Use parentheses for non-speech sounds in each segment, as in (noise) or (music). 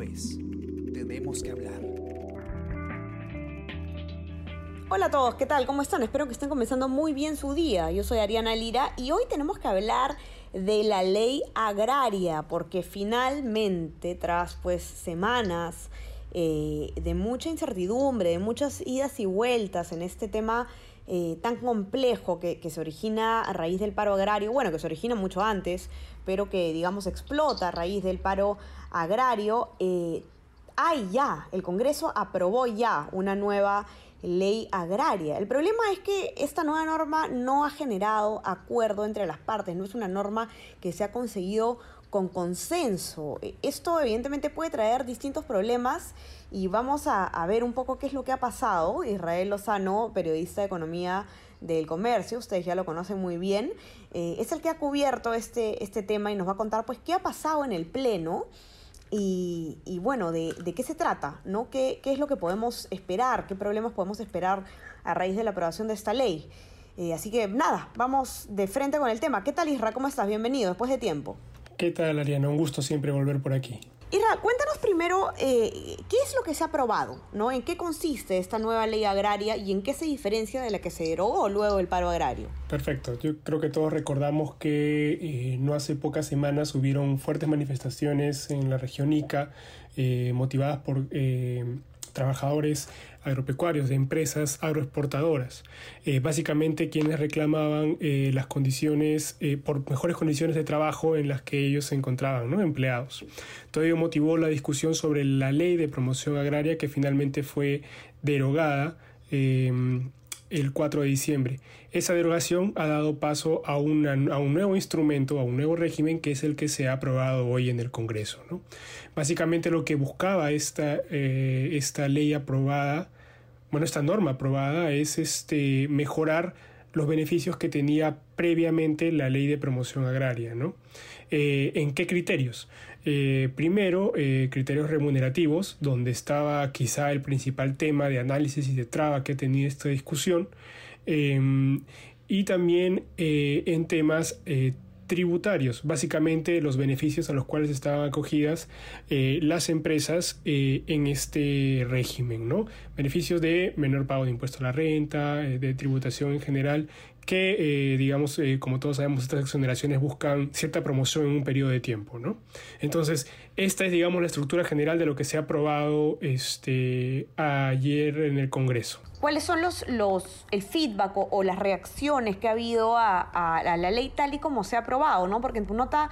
Es Tenemos que hablar. Hola a todos, ¿qué tal? ¿Cómo están? Espero que estén comenzando muy bien su día. Yo soy Ariana Lira y hoy tenemos que hablar de la ley agraria, porque finalmente, tras pues semanas eh, de mucha incertidumbre, de muchas idas y vueltas en este tema eh, tan complejo que, se origina a raíz del paro agrario, bueno, que se origina mucho antes, pero que digamos explota a raíz del paro agrario, eh, hay ya, el Congreso aprobó ya una nueva ley agraria. El problema es que esta nueva norma no ha generado acuerdo entre las partes, no es una norma que se ha conseguido con consenso. Esto evidentemente puede traer distintos problemas y vamos a, ver un poco qué es lo que ha pasado. Israel Lozano, periodista de economía del comercio, ustedes ya lo conocen muy bien, eh, es el que ha cubierto este, este tema y nos va a contar pues qué ha pasado en el Pleno. Y, bueno, de, qué se trata, ¿no? ¿Qué, ¿Qué, es lo que podemos esperar? ¿Qué problemas podemos esperar a raíz de la aprobación de esta ley? Eh, así que nada, vamos de frente con el tema. ¿Qué tal, Isra? ¿Cómo estás? Bienvenido, después de tiempo. ¿Qué tal, Ariana? Un gusto siempre volver por aquí. Irra, cuéntanos primero eh, qué es lo que se ha aprobado, ¿no? ¿En qué consiste esta nueva ley agraria y en qué se diferencia de la que se derogó luego el paro agrario? Perfecto. Yo creo que todos recordamos que eh, no hace pocas semanas hubieron fuertes manifestaciones en la región Ica eh, motivadas por trabajadores agropecuarios de empresas agroexportadoras. Eh, básicamente quienes reclamaban eh, las condiciones, eh, por mejores condiciones de trabajo en las que ellos se encontraban, ¿no? empleados. Todo ello motivó la discusión sobre la ley de promoción agraria que finalmente fue derogada el 4 de diciembre. Esa derogación ha dado paso a, a, un nuevo instrumento, a un nuevo régimen que es el que se ha aprobado hoy en el Congreso. ¿no? Básicamente lo que buscaba esta, eh, esta ley aprobada, bueno, esta norma aprobada es este, mejorar los beneficios que tenía previamente la ley de promoción agraria. ¿no? Eh, ¿En qué criterios? Eh, primero, eh, criterios remunerativos, donde estaba quizá el principal tema de análisis y de traba que tenía esta discusión, em, y también en temas tributarios, básicamente los beneficios a los cuales estaban acogidas las empresas en este régimen, ¿no? Beneficios de menor pago de impuesto a la renta, de tributación en general que, eh, digamos, eh, como todos sabemos, estas exoneraciones buscan cierta promoción en un periodo de tiempo, ¿no? Entonces, esta es, digamos, la estructura general de lo que se ha aprobado este, ayer en el Congreso. ¿Cuáles son los, los el feedback o, las reacciones que ha habido a, a, la ley tal y como se ha aprobado, ¿no? Porque en tu nota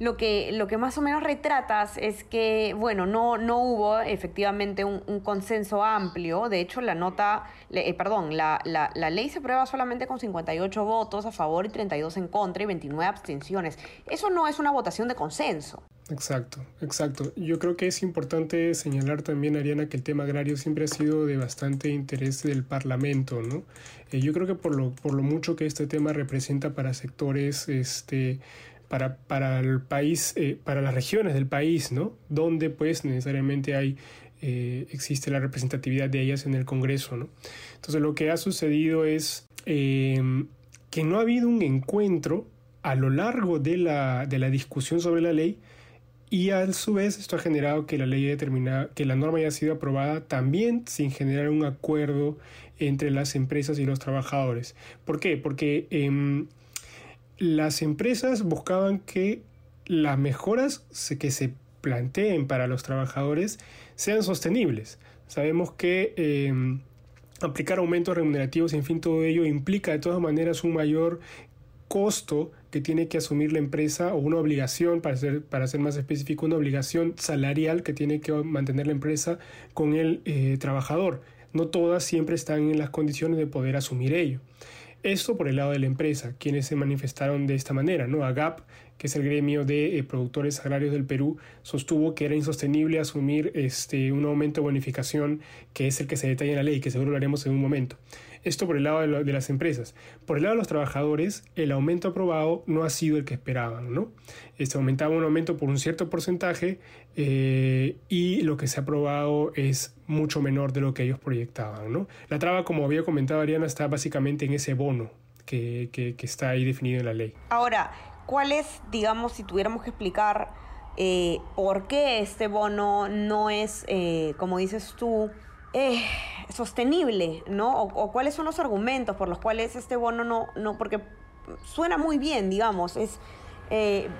lo que, lo que más o menos retratas es que, bueno, no, no hubo efectivamente un, consenso amplio. De hecho, la nota, eh, perdón, la, la, la, ley se aprueba solamente con 58 votos a favor y 32 en contra y 29 abstenciones. Eso no es una votación de consenso. Exacto, exacto. Yo creo que es importante señalar también, Ariana, que el tema agrario siempre ha sido de bastante interés del Parlamento, ¿no? Eh, yo creo que por lo, por lo mucho que este tema representa para sectores este, para, para el país, eh, para las regiones del país, ¿no? Donde pues necesariamente hay, eh, existe la representatividad de ellas en el Congreso, ¿no? Entonces lo que ha sucedido es em, que no ha habido un encuentro a lo largo de la, de la discusión sobre la ley y a su vez esto ha generado que la ley determinada, que la norma haya sido aprobada también sin generar un acuerdo entre las empresas y los trabajadores. ¿Por qué? Porque em, las empresas buscaban que las mejoras que se planteen para los trabajadores sean sostenibles. Sabemos que em, aplicar aumentos remunerativos, en fin, todo ello implica de todas maneras un mayor costo que tiene que asumir la empresa o una obligación, para ser, para ser más específico, una obligación salarial que tiene que mantener la empresa con el eh, trabajador. No todas siempre están en las condiciones de poder asumir ello. Esto por el lado de la empresa, quienes se manifestaron de esta manera, ¿no? AGAP, que es el gremio de eh, productores agrarios del Perú, sostuvo que era insostenible asumir este, un aumento de bonificación que es el que se detalla en la ley, que seguro lo haremos en un momento. Esto por el lado de, las empresas. Por el lado de los trabajadores, el aumento aprobado no ha sido el que esperaban, ¿no? Este aumentaba un aumento por un cierto porcentaje eh, y lo que se ha aprobado es mucho menor de lo que ellos proyectaban, ¿no? La traba, como había comentado Ariana, está básicamente en ese bono que, que está ahí definido en la ley. Ahora, ¿cuál es, digamos, si tuviéramos que explicar eh, por qué este bono no es, eh, como dices tú, eh, sostenible, ¿no? O, cuáles son los argumentos por los cuales este bono no, no porque suena muy bien, digamos, es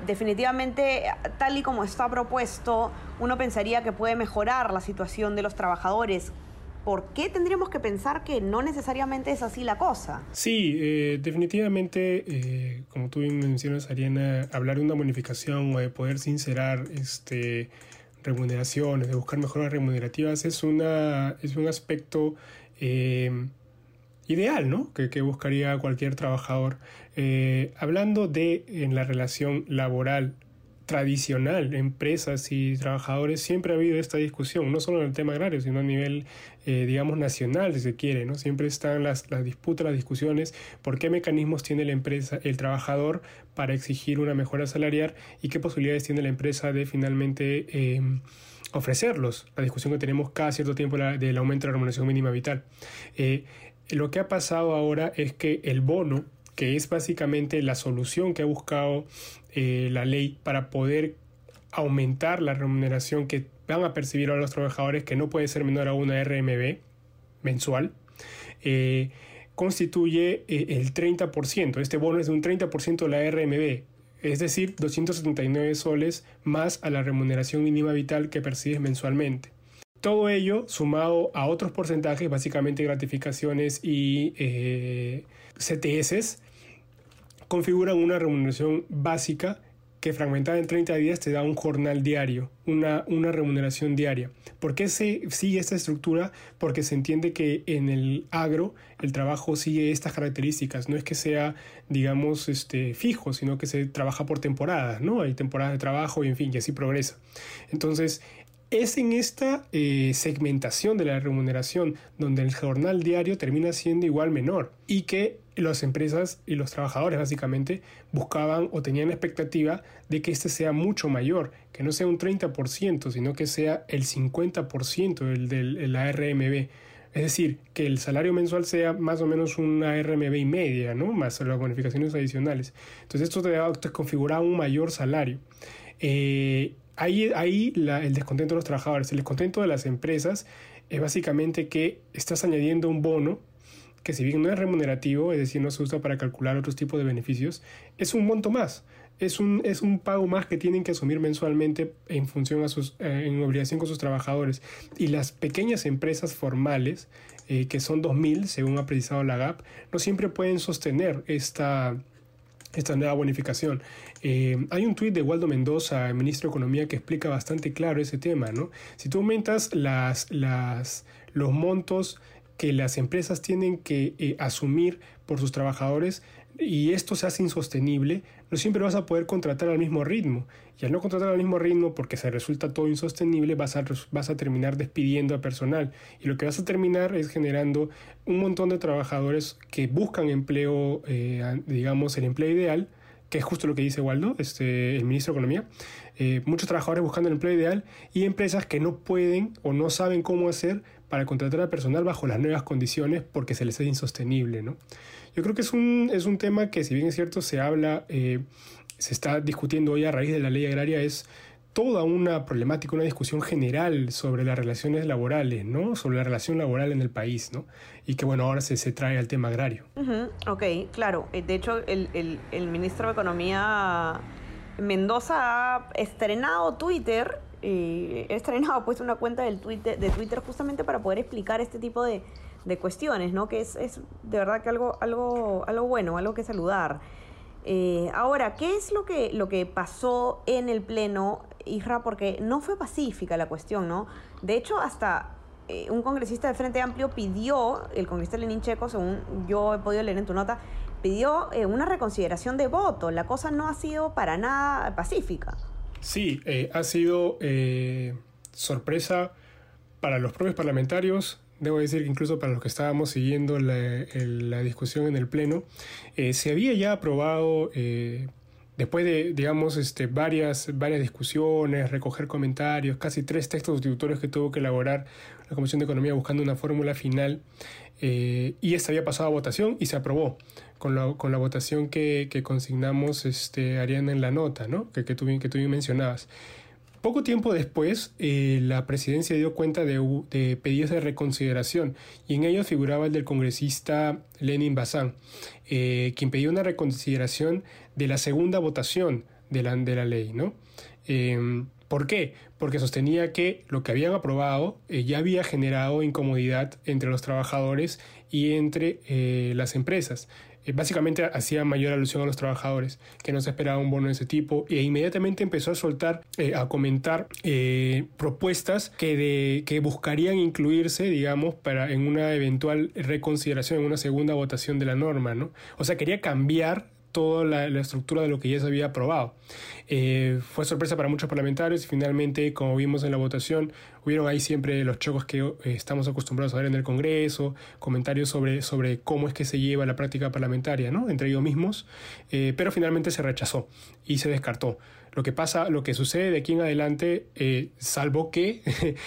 definitivamente tal y como está propuesto, uno pensaría que puede mejorar la situación de los trabajadores. ¿Por qué tendríamos que pensar que no necesariamente es así la cosa? Sí, eh, definitivamente, eh, como tú bien mencionas, Ariana, hablar de una bonificación o de poder sincerar este, remuneraciones, de buscar mejoras remunerativas, es, un aspecto eh, ideal, ¿no? Que, que, buscaría cualquier trabajador. hablando de en la relación laboral tradicional, empresas y trabajadores, siempre ha habido esta discusión, no solo en el tema agrario, sino a nivel, eh, digamos, nacional, si se quiere, ¿no? Siempre están las, las disputas, las discusiones, por qué mecanismos tiene la empresa, el trabajador para exigir una mejora salarial y qué posibilidades tiene la empresa de finalmente em, ofrecerlos. La discusión que tenemos cada cierto tiempo del aumento de la remuneración mínima vital. Eh, lo que ha pasado ahora es que el bono que es básicamente la solución que ha buscado eh, la ley para poder aumentar la remuneración que van a percibir a los trabajadores, que no puede ser menor a una RMB mensual, eh, constituye eh, el 30%. Este bono es de un 30% de la RMB, es decir, 279 soles más a la remuneración mínima vital que percibes mensualmente. Todo ello sumado a otros porcentajes, básicamente gratificaciones y CTS, configuran una remuneración básica que fragmentada en 30 días te da un jornal diario, una, una remuneración diaria. ¿Por qué se sigue esta estructura? Porque se entiende que en el agro el trabajo sigue estas características. No es que sea, digamos, este, fijo, sino que se trabaja por temporadas, ¿no? Hay temporadas de trabajo y en fin, y así progresa. Entonces, es en esta eh, segmentación de la remuneración donde el jornal diario termina siendo igual menor y que las empresas y los trabajadores básicamente buscaban o tenían la expectativa de que este sea mucho mayor, que no sea un 30%, sino que sea el 50% del, de la RMB. Es decir, que el salario mensual sea más o menos una RMB y media, ¿no? Más las bonificaciones adicionales. Entonces esto te, te configura un mayor salario. Eh, ahí, el descontento de los trabajadores, el descontento de las empresas es básicamente que estás añadiendo un bono que si bien no es remunerativo, es decir, no se usa para calcular otros tipos de beneficios, es un monto más. Es un, es un pago más que tienen que asumir mensualmente en función a sus, eh, obligación con sus trabajadores. Y las pequeñas empresas formales, eh, que son 2.000, según ha precisado la GAP, no siempre pueden sostener esta, esta nueva bonificación. Eh, hay un tuit de Waldo Mendoza, ministro de Economía, que explica bastante claro ese tema. ¿no? Si tú aumentas las, las, los montos que las empresas tienen que eh, asumir por sus trabajadores y esto se hace insostenible, no siempre vas a poder contratar al mismo ritmo. Y al no contratar al mismo ritmo, porque se resulta todo insostenible, vas a, vas a terminar despidiendo a personal. Y lo que vas a terminar es generando un montón de trabajadores que buscan empleo, eh, digamos, el empleo ideal, que es justo lo que dice Waldo, este, el ministro de Economía, eh, muchos trabajadores buscando el empleo ideal y empresas que no pueden o no saben cómo hacer para contratar a personal bajo las nuevas condiciones porque se les es insostenible. ¿no? Yo creo que es un, es un tema que, si bien es cierto, se habla, eh, se está discutiendo hoy a raíz de la ley agraria, es toda una problemática, una discusión general sobre las relaciones laborales, ¿no? Sobre la relación laboral en el país, ¿no? Y que, bueno, ahora se, se trae al tema agrario. Ok, claro. Eh, de hecho, el, el, el, ministro de Economía Mendoza ha estrenado Twitter, eh, ha estrenado pues una cuenta del Twitter, de Twitter justamente para poder explicar este tipo de, de cuestiones, ¿no? Que es, es, de verdad que algo, algo, algo bueno, algo que saludar. Eh, ahora, ¿qué es lo que, lo que pasó en el Pleno Isra, porque no fue pacífica la cuestión, ¿no? De hecho, hasta eh, un congresista del Frente Amplio pidió, el congresista Lenín Checo, según yo he podido leer en tu nota, pidió eh, una reconsideración de voto. La cosa no ha sido para nada pacífica. Sí, eh, ha sido sorpresa para los propios parlamentarios, debo decir que incluso para los que estábamos siguiendo la, la discusión en el Pleno, se había ya aprobado Después de, digamos, este, varias, varias discusiones, recoger comentarios, casi tres textos sustitutorios que tuvo que elaborar la Comisión de Economía buscando una fórmula final, eh, y esta había pasado a votación y se aprobó con la, con la votación que, que consignamos, este, Ariana, en la nota, ¿no? que, que, tú, que tú mencionabas. Poco tiempo después, eh, la presidencia dio cuenta de, de, pedidos de reconsideración y en ellos figuraba el del congresista Lenin Bazán, eh, quien pidió una reconsideración de la segunda votación de la, de la ley. ¿no? Em, ¿Por qué? Porque sostenía que lo que habían aprobado eh, ya había generado incomodidad entre los trabajadores y entre las empresas. Eh, básicamente hacía mayor alusión a los trabajadores, que no se esperaba un bono de ese tipo, e inmediatamente empezó a soltar, eh, a comentar eh, propuestas que, de, que buscarían incluirse, digamos, para, en una eventual reconsideración, en una segunda votación de la norma, ¿no? O sea, quería cambiar toda la, estructura de lo que ya se había aprobado. Eh, fue sorpresa para muchos parlamentarios y finalmente, como vimos en la votación, hubieron ahí siempre los chocos que eh, estamos acostumbrados a ver en el Congreso, comentarios sobre, sobre cómo es que se lleva la práctica parlamentaria, ¿no? Entre ellos mismos, eh, pero finalmente se rechazó y se descartó. Lo que pasa, lo que sucede de aquí en adelante, eh, salvo que,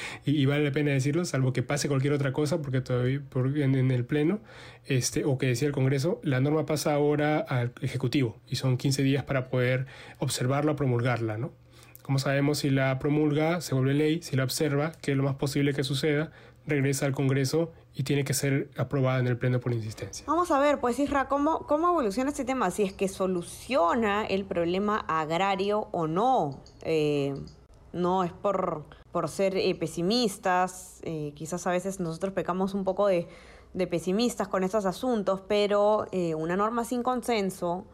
(laughs) y vale la pena decirlo, salvo que pase cualquier otra cosa, porque todavía en, el Pleno, este, o que decía el Congreso, la norma pasa ahora al Ejecutivo y son 15 días para poder observarla promulgarla, ¿no? Como sabemos, si la promulga, se vuelve ley, si la observa, que es lo más posible que suceda, regresa al Congreso y tiene que ser aprobada en el Pleno por insistencia. Vamos a ver, pues Isra, ¿cómo, cómo evoluciona este tema? Si es que soluciona el problema agrario o no. Eh, no es por, por ser eh, pesimistas, eh, quizás a veces nosotros pecamos un poco de, pesimistas con estos asuntos, pero una norma sin consenso,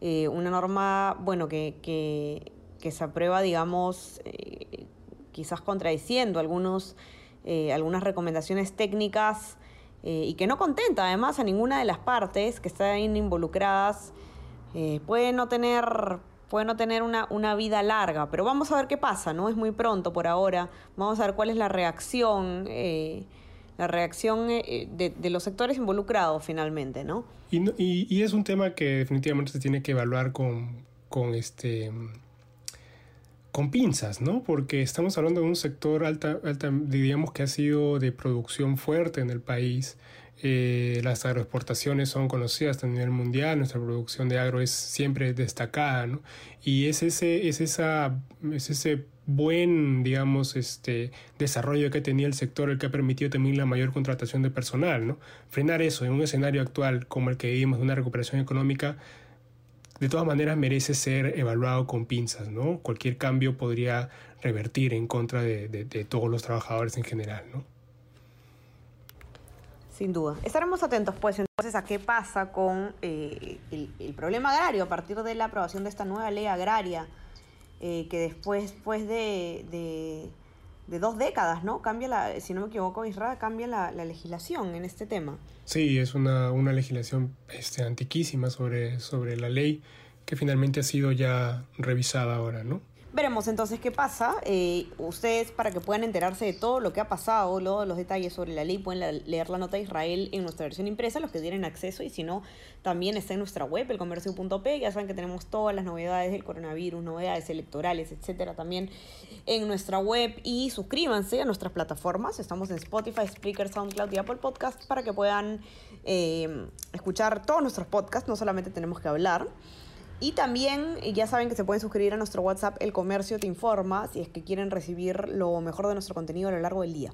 una norma, bueno, que, que, que se aprueba, digamos, quizás contradiciendo algunos eh, algunas recomendaciones técnicas eh, y que no contenta además a ninguna de las partes que están involucradas, eh, puede no tener, puede no tener una, una, vida larga, pero vamos a ver qué pasa, ¿no? Es muy pronto por ahora, vamos a ver cuál es la reacción. la reacción de, los sectores involucrados finalmente, ¿no? Y, y, y, es un tema que definitivamente se tiene que evaluar con, con este con pinzas, ¿no? Porque estamos hablando de un sector alta, alta diríamos que ha sido de producción fuerte en el país. Eh, las agroexportaciones son conocidas a nivel mundial, nuestra producción de agro es siempre destacada, ¿no? Y es ese, es esa, es ese buen, digamos, este desarrollo que tenía el sector el que ha permitido también la mayor contratación de personal, ¿no? Frenar eso en un escenario actual como el que vivimos de una recuperación económica de todas maneras merece ser evaluado con pinzas, ¿no? Cualquier cambio podría revertir en contra de, todos los trabajadores en general, ¿no? Sin duda. Estaremos atentos, pues, entonces, a qué pasa con eh, el, problema agrario a partir de la aprobación de esta nueva ley agraria, eh, que después, pues, de, dos décadas, ¿no? Cambia la, si no me equivoco, Israel cambia la, la legislación en este tema. Sí, es una, una legislación este, antiquísima sobre, sobre la ley que finalmente ha sido ya revisada ahora, ¿no? Veremos entonces qué pasa. Eh, ustedes, para que puedan enterarse de todo lo que ha pasado, los detalles sobre la ley, pueden leer la nota de Israel en nuestra versión impresa, los que tienen acceso, y si no, también está en nuestra web, elcomercio.p. Ya saben que tenemos todas las novedades del coronavirus, novedades electorales, etcétera, también en nuestra web. Y suscríbanse a nuestras plataformas. Estamos en Spotify, Spreaker, SoundCloud y Apple Podcast para que puedan eh, escuchar todos nuestros podcasts. No solamente tenemos que hablar. Y también ya saben que se pueden suscribir a nuestro WhatsApp El Comercio Te Informa si es que quieren recibir lo mejor de nuestro contenido a lo largo del día.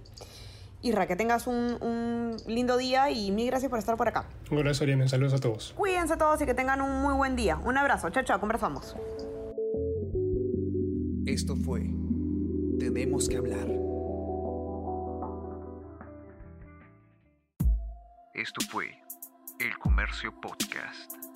Isra, que tengas un, lindo día y mil gracias por estar por acá. Un abrazo, Ariana. Saludos a todos. Cuídense todos y que tengan un muy buen día. Un abrazo. Chao, chao. Conversamos. Esto fue Tenemos que hablar. Esto fue El Comercio Podcast.